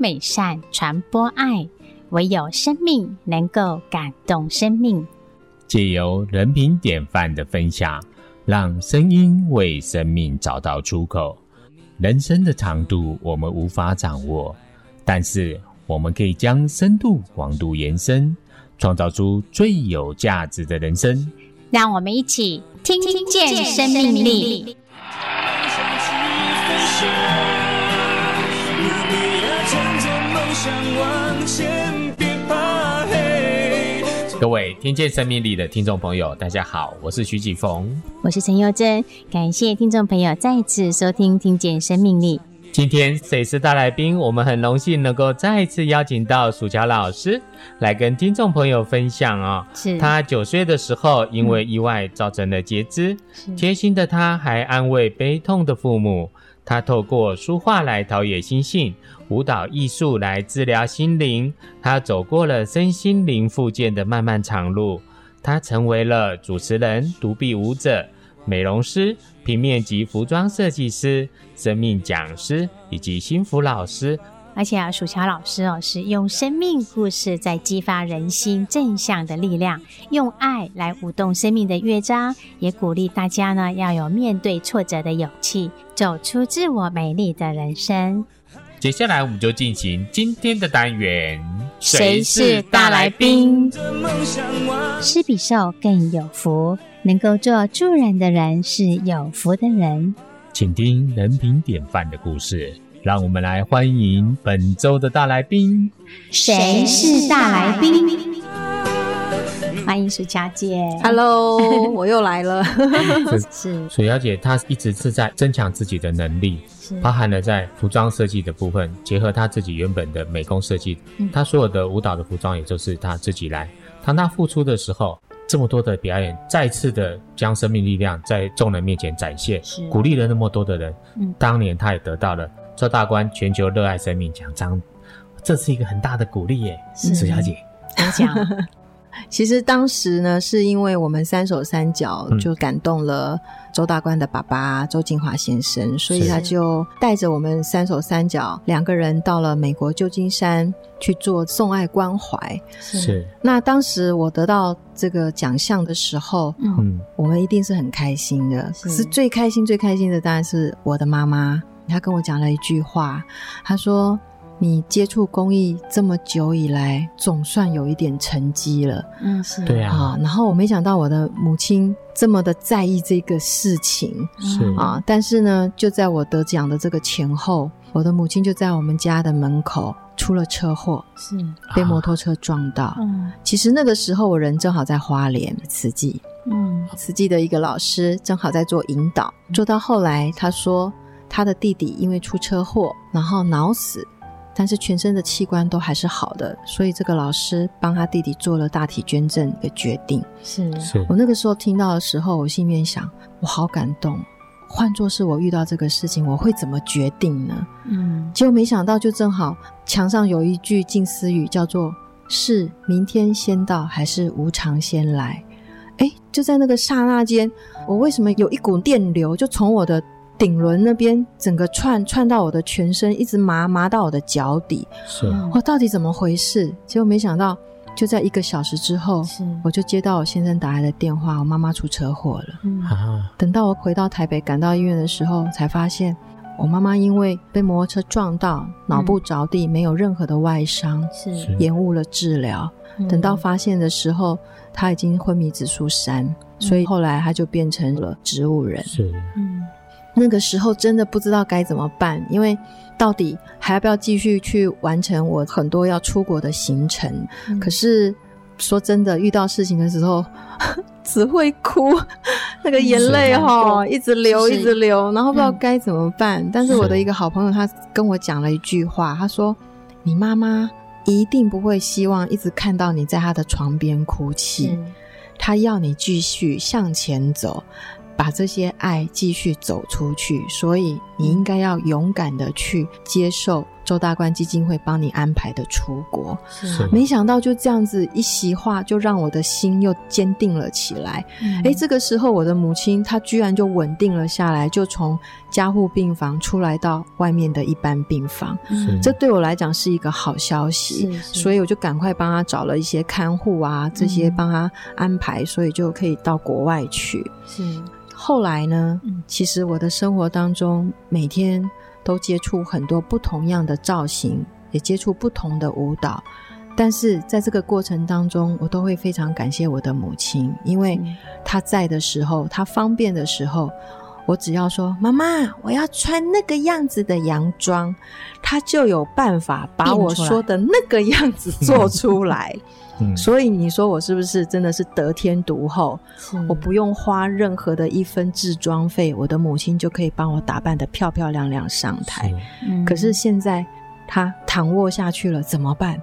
美善，传播爱。唯有生命能够感动生命。借由人品典范的分享，让声音为生命找到出口。人生的长度我们无法掌握，但是我们可以将深度、广度延伸，创造出最有价值的人生。让我们一起听听见生命力。各位听见生命力的听众朋友，大家好，我是徐启逢，我是陈佑珍，感谢听众朋友再次收听《听见生命力》。今天谁是大来宾？我们很荣幸能够再次邀请到薯条老师来跟听众朋友分享哦。是他九岁的时候因为意外造成了截肢，贴心的他还安慰悲痛的父母。他透过书画来陶冶心性，舞蹈艺术来治疗心灵。他走过了身心灵复健的漫漫长路。他成为了主持人、独臂舞者、美容师、平面及服装设计师、生命讲师以及幸福老师。而且啊，薯乔老师哦，是用生命故事在激发人心正向的力量，用爱来舞动生命的乐章，也鼓励大家呢要有面对挫折的勇气，走出自我美丽的人生。接下来我们就进行今天的单元，谁是大来宾？施比受更有福，能够做助人的人是有福的人。请听人品典范的故事。让我们来欢迎本周的大来宾。谁是大来宾？欢迎薯乔姐。Hello，我又来了。是薯乔姐，她一直是在增强自己的能力，包含了在服装设计的部分，结合她自己原本的美工设计，她所有的舞蹈的服装也就是她自己来。当她复出的时候，这么多的表演，再次的将生命力量在众人面前展现，鼓励了那么多的人。嗯，当年她也得到了。周大观全球热爱生命奖章，这是一个很大的鼓励耶，薯乔姐。怎么讲？其实当时呢，是因为我们三手三脚就感动了周大观的爸爸周金华先生，所以他就带着我们三手三脚两个人到了美国旧金山去做送爱关怀。是。那当时我得到这个奖项的时候，嗯，我们一定是很开心的。可是最开心、最开心的当然是我的妈妈。她跟我讲了一句话，她说：“你接触公益这么久以来，总算有一点成绩了。”嗯，是对啊。然后我没想到我的母亲这么的在意这个事情，是啊。但是呢，就在我得奖的这个前后，我的母亲就在我们家的门口出了车祸，是被摩托车撞到。嗯，其实那个时候我人正好在花莲慈济，嗯，慈济的一个老师正好在做引导，做到后来他说。他的弟弟因为出车祸，然后脑死，但是全身的器官都还是好的，所以这个老师帮他弟弟做了大体捐赠的决定。是，是我那个时候听到的时候，我心里面想，我好感动。换作是我遇到这个事情，我会怎么决定呢？嗯，结果没想到，就正好墙上有一句近思语，叫做“是明天先到，还是无常先来？”哎，就在那个刹那间，我为什么有一股电流就从我的顶轮那边整个串串到我的全身，一直麻麻到我的脚底。是，我到底怎么回事？结果没想到，就在一个小时之后，是我就接到我先生打来的电话，我妈妈出车祸了。嗯，等到我回到台北，赶到医院的时候，才发现我妈妈因为被摩托车撞到，脑部着地，没有任何的外伤，是延误了治疗。等到发现的时候，她已经昏迷指数三，所以后来她就变成了植物人。是，嗯。那个时候真的不知道该怎么办，因为到底还要不要继续去完成我很多要出国的行程？嗯、可是说真的，遇到事情的时候 只会哭，那个眼泪哈一直流一直流，然后不知道该怎么办。嗯、但是我的一个好朋友他跟我讲了一句话，他说：“你妈妈一定不会希望一直看到你在她的床边哭泣，她要你继续向前走。”把这些爱继续走出去，所以你应该要勇敢的去接受周大观基金会帮你安排的出国。没想到就这样子一席话，就让我的心又坚定了起来。哎、嗯，这个时候我的母亲她居然就稳定了下来，就从加护病房出来到外面的一般病房。是，这对我来讲是一个好消息，所以我就赶快帮她找了一些看护啊，这些帮她安排，所以就可以到国外去。是。后来呢，其实我的生活当中每天都接触很多不同样的造型，也接触不同的舞蹈。但是在这个过程当中，我都会非常感谢我的母亲，因为她在的时候，她方便的时候，我只要说“妈妈，我要穿那个样子的洋装”，他就有办法把我说的那个样子做出来。所以你说我是不是真的是得天独厚？我不用花任何的一分置装费，我的母亲就可以帮我打扮的漂漂亮亮上台。可是现在她躺卧下去了，怎么办？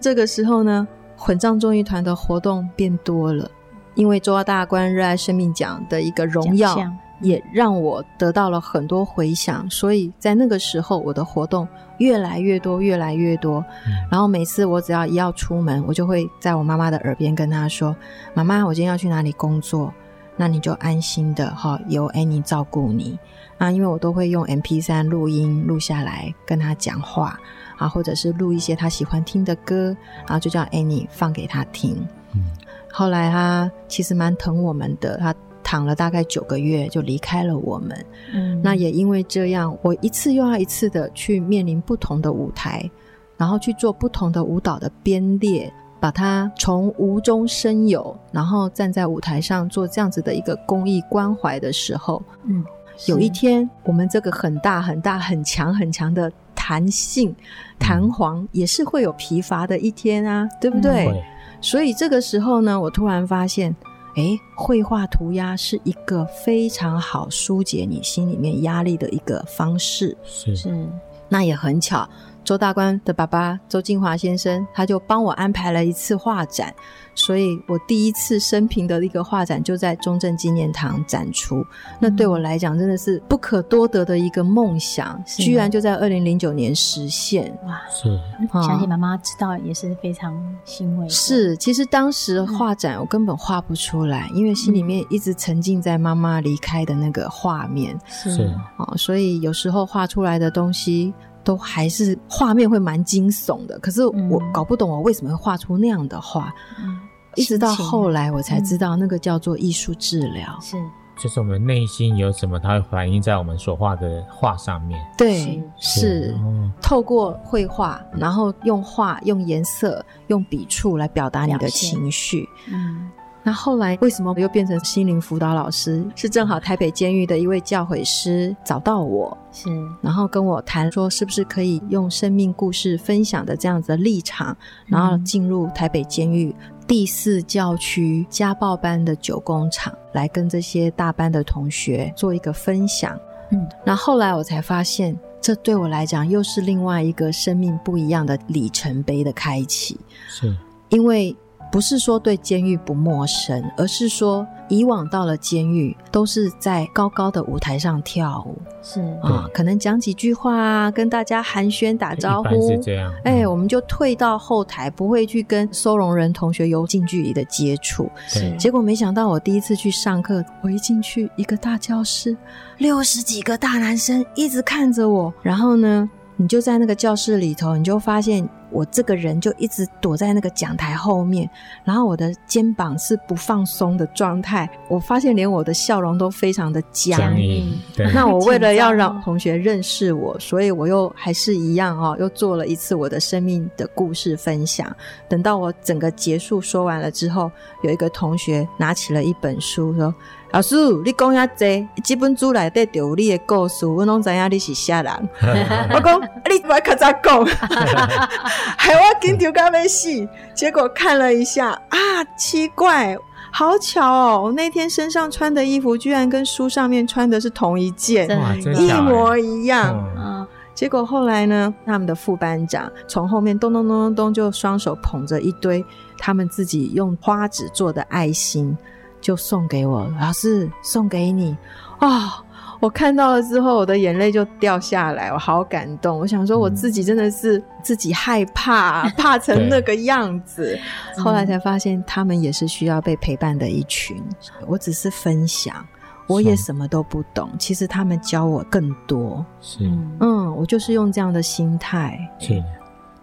这个时候呢，混账综艺团的活动变多了，因为周大官热爱生命奖的一个荣耀。也让我得到了很多回响，所以在那个时候，我的活动越来越多，越来越多。嗯、然后每次我只要一要出门，我就会在我妈妈的耳边跟她说：“妈妈，我今天要去哪里工作？那你就安心的哈，由 Annie 照顾你啊。”因为我都会用 MP 三录音录下来跟她讲话啊，或者是录一些她喜欢听的歌，然后就叫 Annie 放给她听。嗯、后来她其实蛮疼我们的，她。躺了大概九个月就离开了我们，嗯，那也因为这样，我一次又要一次的去面临不同的舞台，然后去做不同的舞蹈的编列，把它从无中生有，然后站在舞台上做这样子的一个公益关怀的时候，嗯，有一天我们这个很大很大很强很强的弹性弹簧也是会有疲乏的一天啊，对不对？嗯，所以这个时候呢，我突然发现。诶，绘画涂鸦是一个非常好疏解你心里面压力的一个方式。是是，那也很巧，周大观的爸爸周敬华先生，他就帮我安排了一次画展。所以我第一次生平的一个画展就在中正纪念堂展出，嗯、那对我来讲真的是不可多得的一个梦想，居然就在二零零九年实现。哇，是，相信妈妈知道也是非常欣慰。是，其实当时画展我根本画不出来，嗯、因为心里面一直沉浸在妈妈离开的那个画面。是。啊，所以有时候画出来的东西都还是画面会蛮惊悚的，可是我搞不懂我为什么会画出那样的画。嗯一直到后来，我才知道那个叫做艺术治疗，是，就是我们内心有什么，它会反映在我们所画的画上面。对，是，是。透过绘画，然后用画、用颜色、用笔触来表达你的情绪。嗯。那后来为什么又变成心灵辅导老师？是正好台北监狱的一位教诲师找到我，是，然后跟我谈说，是不是可以用生命故事分享的这样子的立场，然后进入台北监狱第四教区家暴班的九工厂，来跟这些大班的同学做一个分享。嗯，那后来我才发现，这对我来讲又是另外一个生命不一样的里程碑的开启。是，因为。不是说对监狱不陌生，而是说以往到了监狱都是在高高的舞台上跳舞，是啊，可能讲几句话啊，跟大家寒暄打招呼，是这样。哎，我们就退到后台，不会去跟收容人同学有近距离的接触。是，结果没想到我第一次去上课，我一进去一个大教室，六十几个大男生一直看着我，然后呢，你就在那个教室里头，你就发现。我这个人就一直躲在那个讲台后面，然后我的肩膀是不放松的状态。我发现连我的笑容都非常的僵。僵硬。那我为了要让同学认识我，所以我又还是一样哦，又做了一次我的生命的故事分享。等到我整个结束说完了之后，有一个同学拿起了一本书说。老师，你讲遐济，这本书内底就有你的故事，我拢知影你是啥人。我讲，你不要较早讲，害我紧张到要死。结果看了一下，啊，奇怪，好巧哦！我那天身上穿的衣服，居然跟书上面穿的是同一件，一模一样。嗯，结果后来呢，他们的副班长从后面咚咚咚咚咚，就双手捧着一堆他们自己用花纸做的爱心。就送给我，老师送给你啊、哦！我看到了之后，我的眼泪就掉下来，我好感动。我想说，我自己真的是自己害怕，怕成那个样子。后来才发现，他们也是需要被陪伴的一群。我只是分享，我也什么都不懂。其实他们教我更多。是，嗯，我就是用这样的心态。是，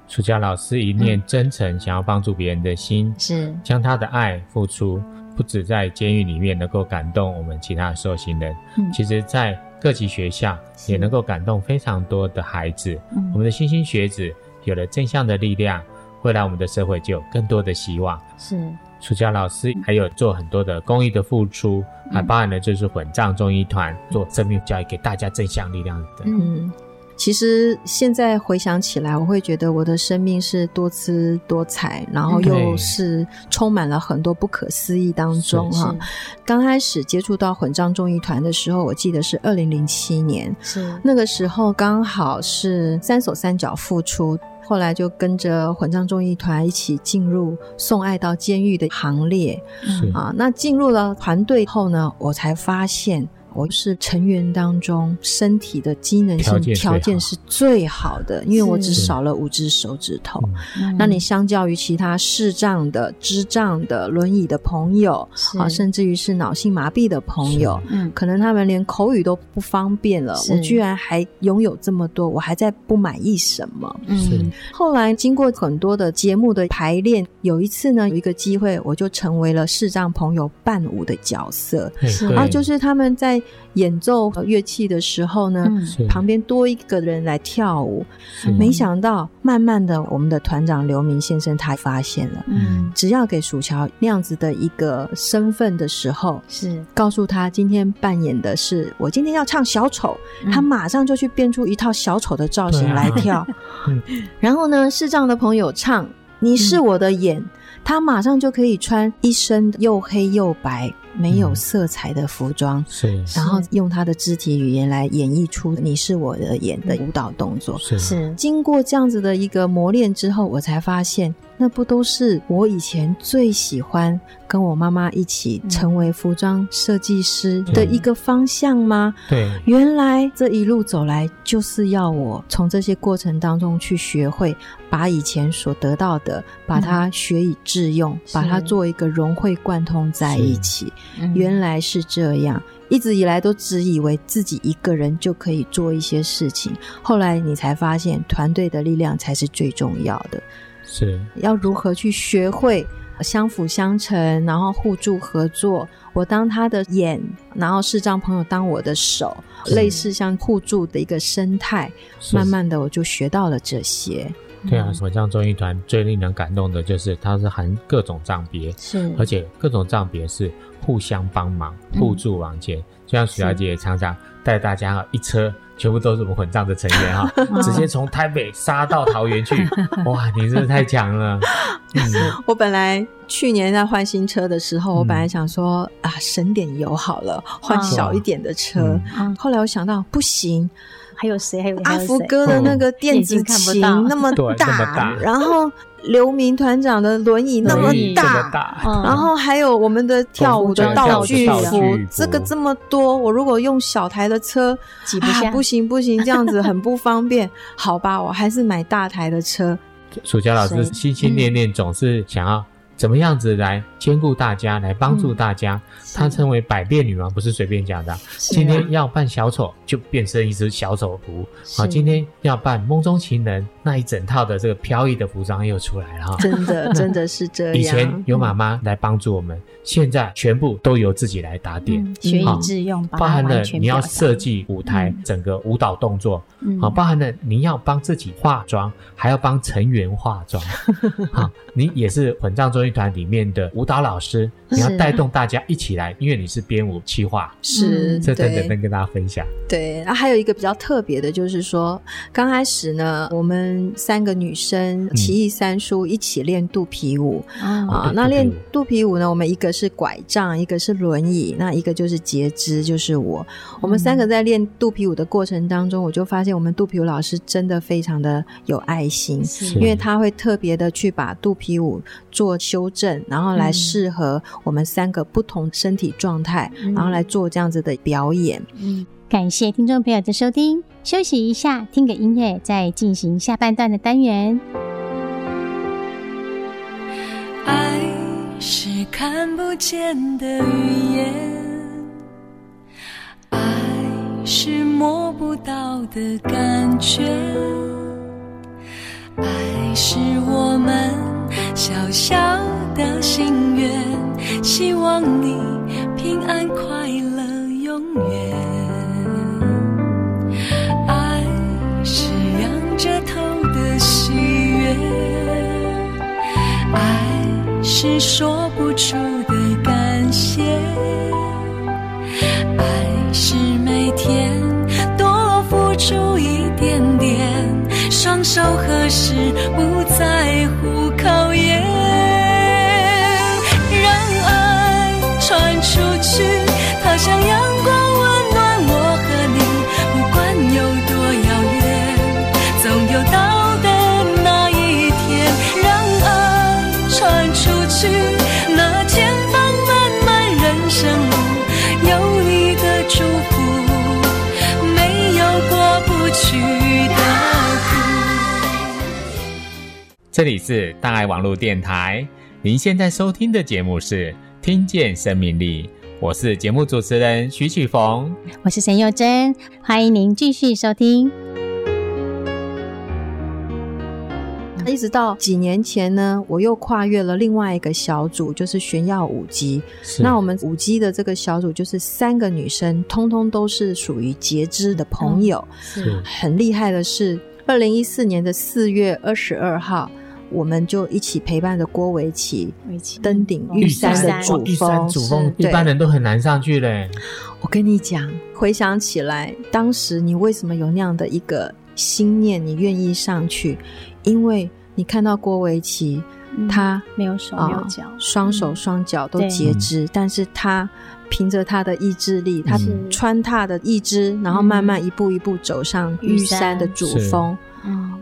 苏佳老师一念真诚，想要帮助别人的心，是将他的爱付出。不止在监狱里面能够感动我们其他的受刑人，嗯、其实，在各级学校也能够感动非常多的孩子。嗯、我们的莘莘学子有了正向的力量，未来我们的社会就有更多的希望。是，苏佳老师还有做很多的公益的付出，嗯、还包含了就是混账中医团做生命教育，给大家正向力量的。嗯。其实现在回想起来，我会觉得我的生命是多姿多彩，然后又是充满了很多不可思议当中哈。刚开始接触到混账众艺团的时候，我记得是二零零七年，是那个时候刚好是三手三脚复出，后来就跟着混账众艺团一起进入送爱到监狱的行列。是啊，那进入了团队后呢，我才发现。我是成员当中身体的机能性条件是最好的，因为我只少了五只手指头。那你相较于其他视障的、智障的、轮椅的朋友啊，甚至于是脑性麻痹的朋友，嗯，可能他们连口语都不方便了，我居然还拥有这么多，我还在不满意什么？嗯，后来经过很多的节目的排练，有一次呢，有一个机会，我就成为了视障朋友伴舞的角色，是。啊，就是他们在。演奏乐器的时候呢，嗯、旁边多一个人来跳舞。没想到，慢慢的，我们的团长刘明先生他发现了，嗯，只要给薯乔那样子的一个身份的时候，是。告诉他今天扮演的是我今天要唱小丑，嗯、他马上就去变出一套小丑的造型来跳。啊、然后呢，视障的朋友唱你是我的眼，嗯、他马上就可以穿一身又黑又白。没有色彩的服装，嗯、是，然后用他的肢体语言来演绎出“你是我的眼”的舞蹈动作，是，是。经过这样子的一个磨练之后，我才发现。那不都是我以前最喜欢跟我妈妈一起成为服装设计师的一个方向吗？对，原来这一路走来，就是要我从这些过程当中去学会，把以前所得到的，把它学以致用，嗯、把它做一个融会贯通在一起。原来是这样，一直以来都只以为自己一个人就可以做一些事情，后来你才发现，团队的力量才是最重要的。是要如何去学会相辅相成，然后互助合作。我当他的眼，然后视障朋友当我的手，是类似像互助的一个生态。慢慢的，我就学到了这些。对啊，混账众医团最令人感动的就是它是含各种障别，是而且各种障别是互相帮忙、互助往前。嗯、就像许小姐也常常带大家一车。全部都是我们混账的成员哈，直接从台北杀到桃园去，哇，你真的太强了！嗯、我本来去年在换新车的时候，我本来想说、嗯、啊，省点油好了，换小一点的车。嗯、后来我想到不行，还有谁？还有阿福哥的那个电子琴那么大，然后。刘明团长的轮椅那么大，大嗯、然后还有我们的跳舞的道具服，这个这么多，我如果用小台的车挤不下，啊，不行不行，这样子很不方便。好吧，我还是买大台的车。暑假老师心心念念总是想要。怎么样子来兼顾大家，来帮助大家？她称为百变女王，不是随便讲的。今天要扮小丑，就变身一只小丑服。好，今天要扮梦中情人，那一整套的这个飘逸的服装又出来了哈。真的，真的是这样。以前有妈妈来帮助我们，现在全部都由自己来打点，学以致用，包含了你要设计舞台，整个舞蹈动作，好，包含了你要帮自己化妆，还要帮成员化妆。好，你也是混账综艺团里面的舞蹈老师，你要带动大家一起来，因为你是编舞企划，是这等等跟大家分享。对，然后还有一个比较特别的，就是说刚开始呢，我们三个女生奇异三叔一起练肚皮舞。啊。那练肚皮舞呢，我们一个是拐杖，一个是轮椅，那一个就是截肢，就是我。我们三个在练肚皮舞的过程当中，我就发现我们肚皮舞老师真的非常的有爱心，因为他会特别的去把肚皮舞做修正，然后来适合我们三个不同身体状态，然后来做这样子的表演。嗯。感谢听众朋友的收听，休息一下，听个音乐，再进行下半段的单元。看不见的语言，爱是摸不到的感觉，爱是我们小小的心愿，希望你平安快乐永远。是说不出的感谢，爱是每天多付出一点点，双手合十不在乎考验，让爱传出里是大爱网络电台，您现在收听的节目是《听见生命力》，我是节目主持人徐启逢，我是陈幼珍，欢迎您继续收听。一直到几年前呢，我又跨越了另外一个小组，就是炫耀舞姬。那我们舞姬的这个小组就是三个女生，通通都是属于截肢的朋友。嗯、是很厉害的是，二零一四年的四月二十二号。我们就一起陪伴着郭维奇登顶玉山的主峰，玉山主峰一般人都很难上去嘞。我跟你讲，回想起来，当时你为什么有那样的一个心念，你愿意上去？因为你看到郭维奇，嗯、他没有手没有脚，双、呃、手双脚都截肢，嗯、但是他凭着他的意志力，他穿踏的意志，然后慢慢一步一步走上玉山的主峰。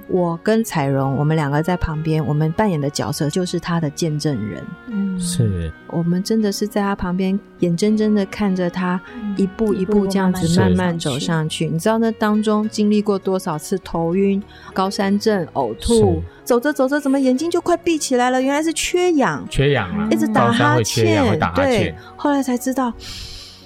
我跟彩蓉，我们两个在旁边，我们扮演的角色就是他的见证人。嗯，是我们真的是在他旁边，眼睁睁的看着他一步一步这样子慢慢走上去。你知道那当中经历过多少次头晕、高山症、呕吐，走着走着怎么眼睛就快闭起来了？原来是缺氧，缺氧啊，一直打哈欠，打哈欠，对，后来才知道，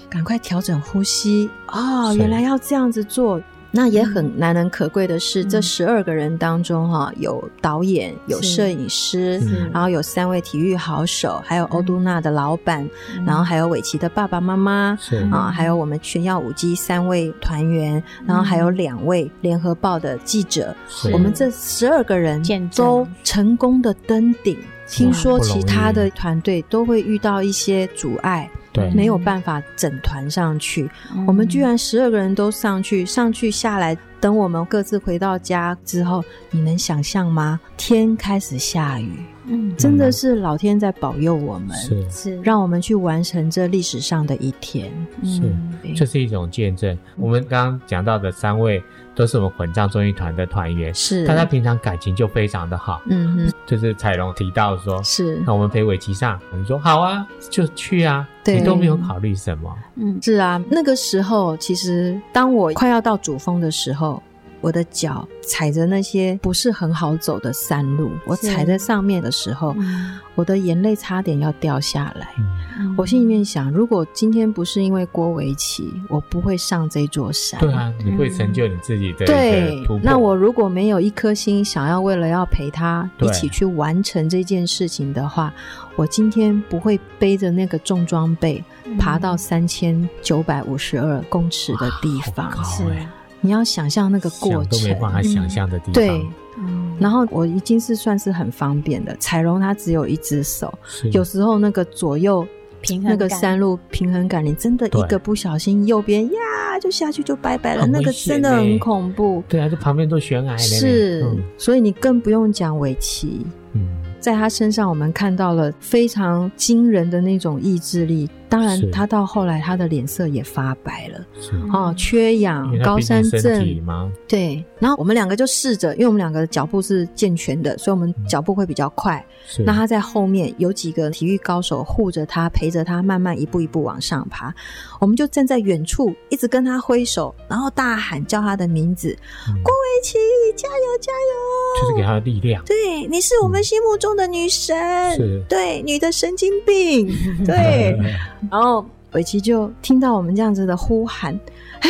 赶快调整呼吸。哦，原来要这样子做。那也很难能可贵的是，嗯、这十二个人当中，哈，有导演，有摄影师，然后有三位体育好手，还有欧都娜的老板，嗯、然后还有伟奇的爸爸妈妈，是。啊，还有我们全耀舞姬三位团员，然后还有两位联合报的记者，我们这十二个人都成功的登顶。听说其他的团队都会遇到一些阻碍。对。没有办法整团上去，嗯、我们居然十二个人都上去，上去下来，等我们各自回到家之后，你能想象吗？天开始下雨。嗯，真的是老天在保佑我们，是。是让我们去完成这历史上的一天，是，这是一种见证。我们刚刚讲到的三位都是我们混账综艺团的团员，是，大家平常感情就非常的好，嗯哼，就是彩龙提到说，是，那我们陪伟琪上，你说好啊，就去啊，对，你都没有考虑什么，嗯，是啊，那个时候其实当我快要到主峰的时候。我的脚踩着那些不是很好走的山路，我踩在上面的时候，嗯、我的眼泪差点要掉下来。嗯、我心里面想，如果今天不是因为郭维奇，我不会上这座山。对啊，你会成就你自己的、嗯、对。那我如果没有一颗心，想要为了要陪他一起去完成这件事情的话，我今天不会背着那个重装备爬到三千九百五十二公尺的地方。是。你要想象那个过程，都没办法想象的地方。对，然后我已经是算是很方便的。彩荣它只有一只手，有时候那个左右平衡那个山路平衡感，你真的一个不小心，右边呀就下去就拜拜了，那个真的很恐怖。对啊，这旁边都悬崖。是，所以你更不用讲围棋。嗯，在他身上我们看到了非常惊人的那种意志力。当然，他到后来他的脸色也发白了，哦，缺氧、高山症吗？对。然后我们两个就试着，因为我们两个的脚步是健全的，所以我们脚步会比较快。是。那他在后面有几个体育高手护着他，陪着他慢慢一步一步往上爬。我们就站在远处，一直跟他挥手，然后大喊叫他的名字：“嗯、郭维琪，加油加油！”就是给他的力量。对，你是我们心目中的女神。嗯、是。对，女的神经病。对。然后伟琪就听到我们这样子的呼喊，哎，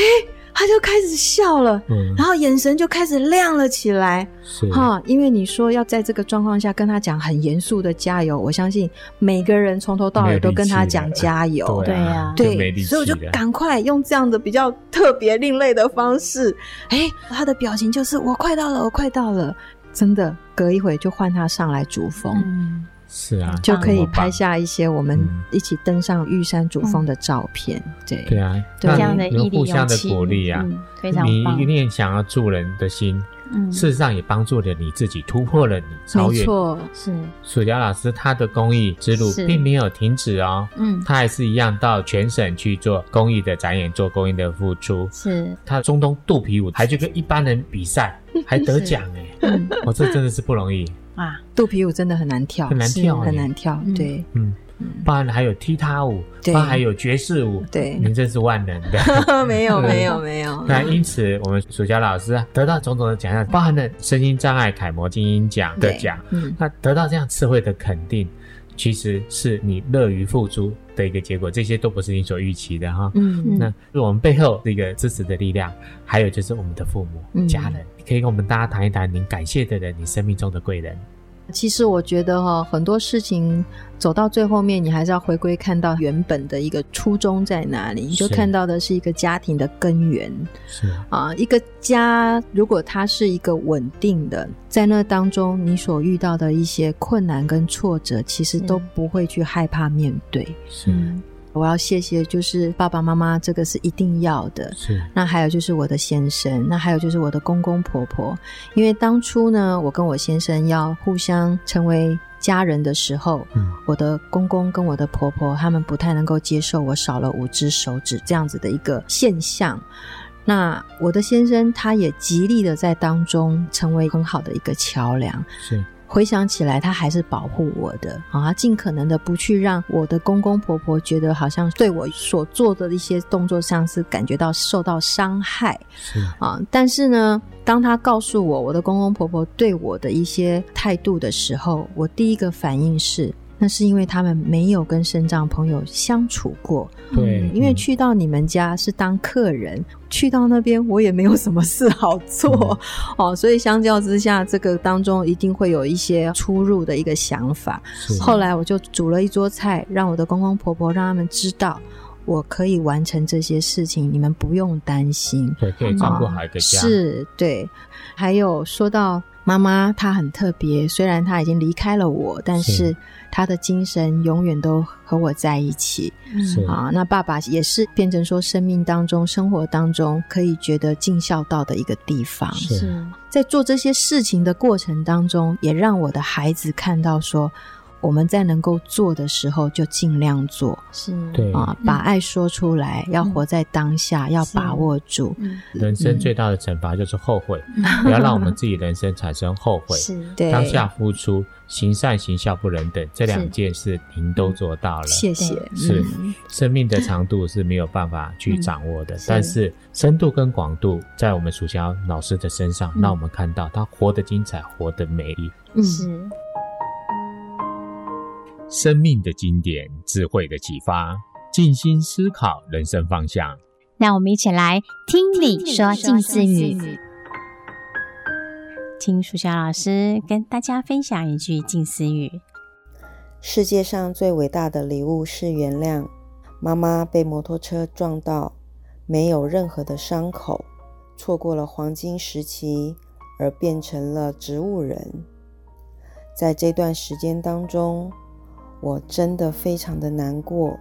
他就开始笑了，嗯，然后眼神就开始亮了起来，哈，因为你说要在这个状况下跟他讲很严肃的加油，我相信每个人从头到尾都跟他讲加油，对呀，对，所以我就赶快用这样的比较特别另类的方式，哎，他的表情就是我快到了，我快到了，真的，隔一会就换他上来主峰。嗯是啊，就可以拍下一些我们一起登上玉山主峰的照片。嗯、对对啊，这样的毅力互相的鼓励啊，嗯、非常棒。你一念想要助人的心，嗯，事实上也帮助了你自己，突破了你，超越。没错，是。薯条老师他的公益之路并没有停止哦，嗯，他还是一样到全省去做公益的展演，做公益的付出。是。他中东肚皮舞还去跟一般人比赛，还得 奖哎，我、这真的是不容易。啊，肚皮舞真的很难跳，很难跳，很难跳。对，嗯，包含还有踢踏舞，包含还有爵士舞，对，您真是万能的。没有，没有，没有。那因此，我们暑假老师得到种种的奖项，包含了身心障碍楷模精英奖的奖。嗯，那得到这样社会的肯定，其实是你乐于付出的一个结果。这些都不是你所预期的哈。嗯，那我们背后这个支持的力量，还有就是我们的父母、家人。可以跟我们大家谈一谈您感谢的人，你生命中的贵人。其实我觉得哈，很多事情走到最后面，你还是要回归看到原本的一个初衷在哪里，你就看到的是一个家庭的根源。是啊，一个家如果它是一个稳定的，在那当中你所遇到的一些困难跟挫折，其实都不会去害怕面对。是。我要谢谢，就是爸爸妈妈，这个是一定要的。是。那还有就是我的先生，那还有就是我的公公婆婆。因为当初呢，我跟我先生要互相成为家人的时候，嗯，我的公公跟我的婆婆他们不太能够接受我少了五只手指这样子的一个现象。那我的先生他也极力的在当中成为很好的一个桥梁。是。回想起来，他还是保护我的啊，他尽可能的不去让我的公公婆婆觉得好像对我所做的一些动作上是感觉到受到伤害，是啊。但是呢，当他告诉我我的公公婆婆对我的一些态度的时候，我第一个反应是。那是因为他们没有跟生长朋友相处过，对、嗯，因为去到你们家是当客人，嗯、去到那边我也没有什么事好做，嗯、哦，所以相较之下，这个当中一定会有一些出入的一个想法。后来我就煮了一桌菜，让我的公公婆婆让他们知道我可以完成这些事情，你们不用担心，对，可以照顾好一个家，哦、是对。还有说到妈妈，她很特别，虽然她已经离开了我，但是。她的精神永远都和我在一起，是啊。那爸爸也是变成说，生命当中、生活当中可以觉得尽孝道的一个地方。是，在做这些事情的过程当中，也让我的孩子看到说。我们在能够做的时候，就尽量做，是对啊，把爱说出来，嗯、要活在当下，嗯、要把握住。人生最大的惩罚就是后悔，嗯、不要让我们自己人生产生后悔。是，对，当下付出，行善行孝不人等，这两件事您都做到了。谢谢。是，生命的长度是没有办法去掌握的，嗯、但是深度跟广度，在我们薯乔老师的身上，让我们看到他活得精彩，活得美丽。嗯，是。生命的经典，智慧的启发，静心思考人生方向。让我们一起来听你说静思语，听薯条老师跟大家分享一句静思语：世界上最伟大的礼物是原谅。妈妈被摩托车撞到，没有任何的伤口，错过了黄金时期，而变成了植物人。在这段时间当中。我真的非常的难过，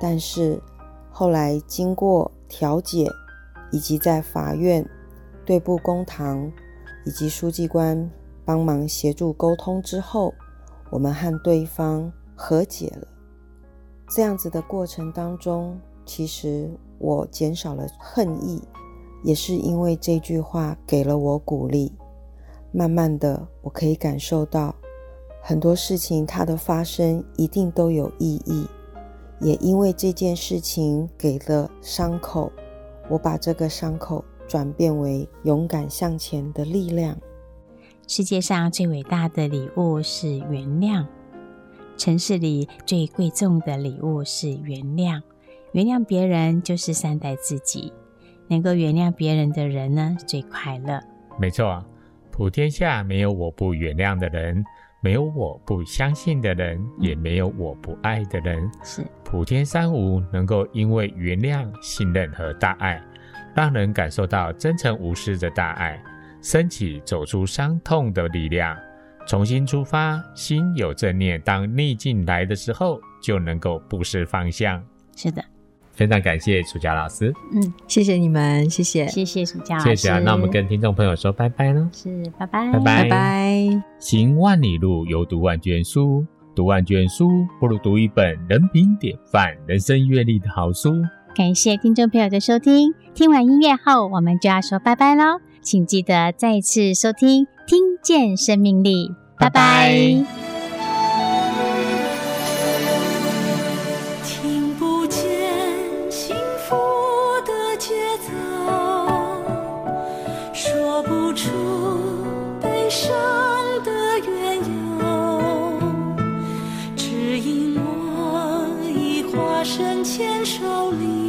但是后来经过调解，以及在法院对簿公堂，以及书记官帮忙协助沟通之后，我们和对方和解了。这样子的过程当中，其实我减少了恨意，也是因为这句话给了我鼓励。慢慢的，我可以感受到很多事情它的发生一定都有意义，也因为这件事情给了伤口，我把这个伤口转变为勇敢向前的力量。世界上最伟大的礼物是原谅，城市里最贵重的礼物是原谅。原谅别人就是善待自己，能够原谅别人的人呢，最快乐。没错啊。普天下没有我不原谅的人，没有我不相信的人，也没有我不爱的人。是普天三无，能够因为原谅、信任和大爱，让人感受到真诚无私的大爱，升起走出伤痛的力量，重新出发，心有正念。当逆境来的时候，就能够不失方向。是的。非常感谢楚佳老师，嗯，谢谢你们，谢谢，谢谢楚佳老师，谢谢。那我们跟听众朋友说拜拜呢？是，拜拜，拜拜，拜拜。行万里路，犹读万卷书，读万卷书不如读一本人品典范、人生阅历的好书。感谢听众朋友的收听，听完音乐后，我们就要说拜拜喽，请记得再次收听，听见生命力，拜拜。拜深牵手里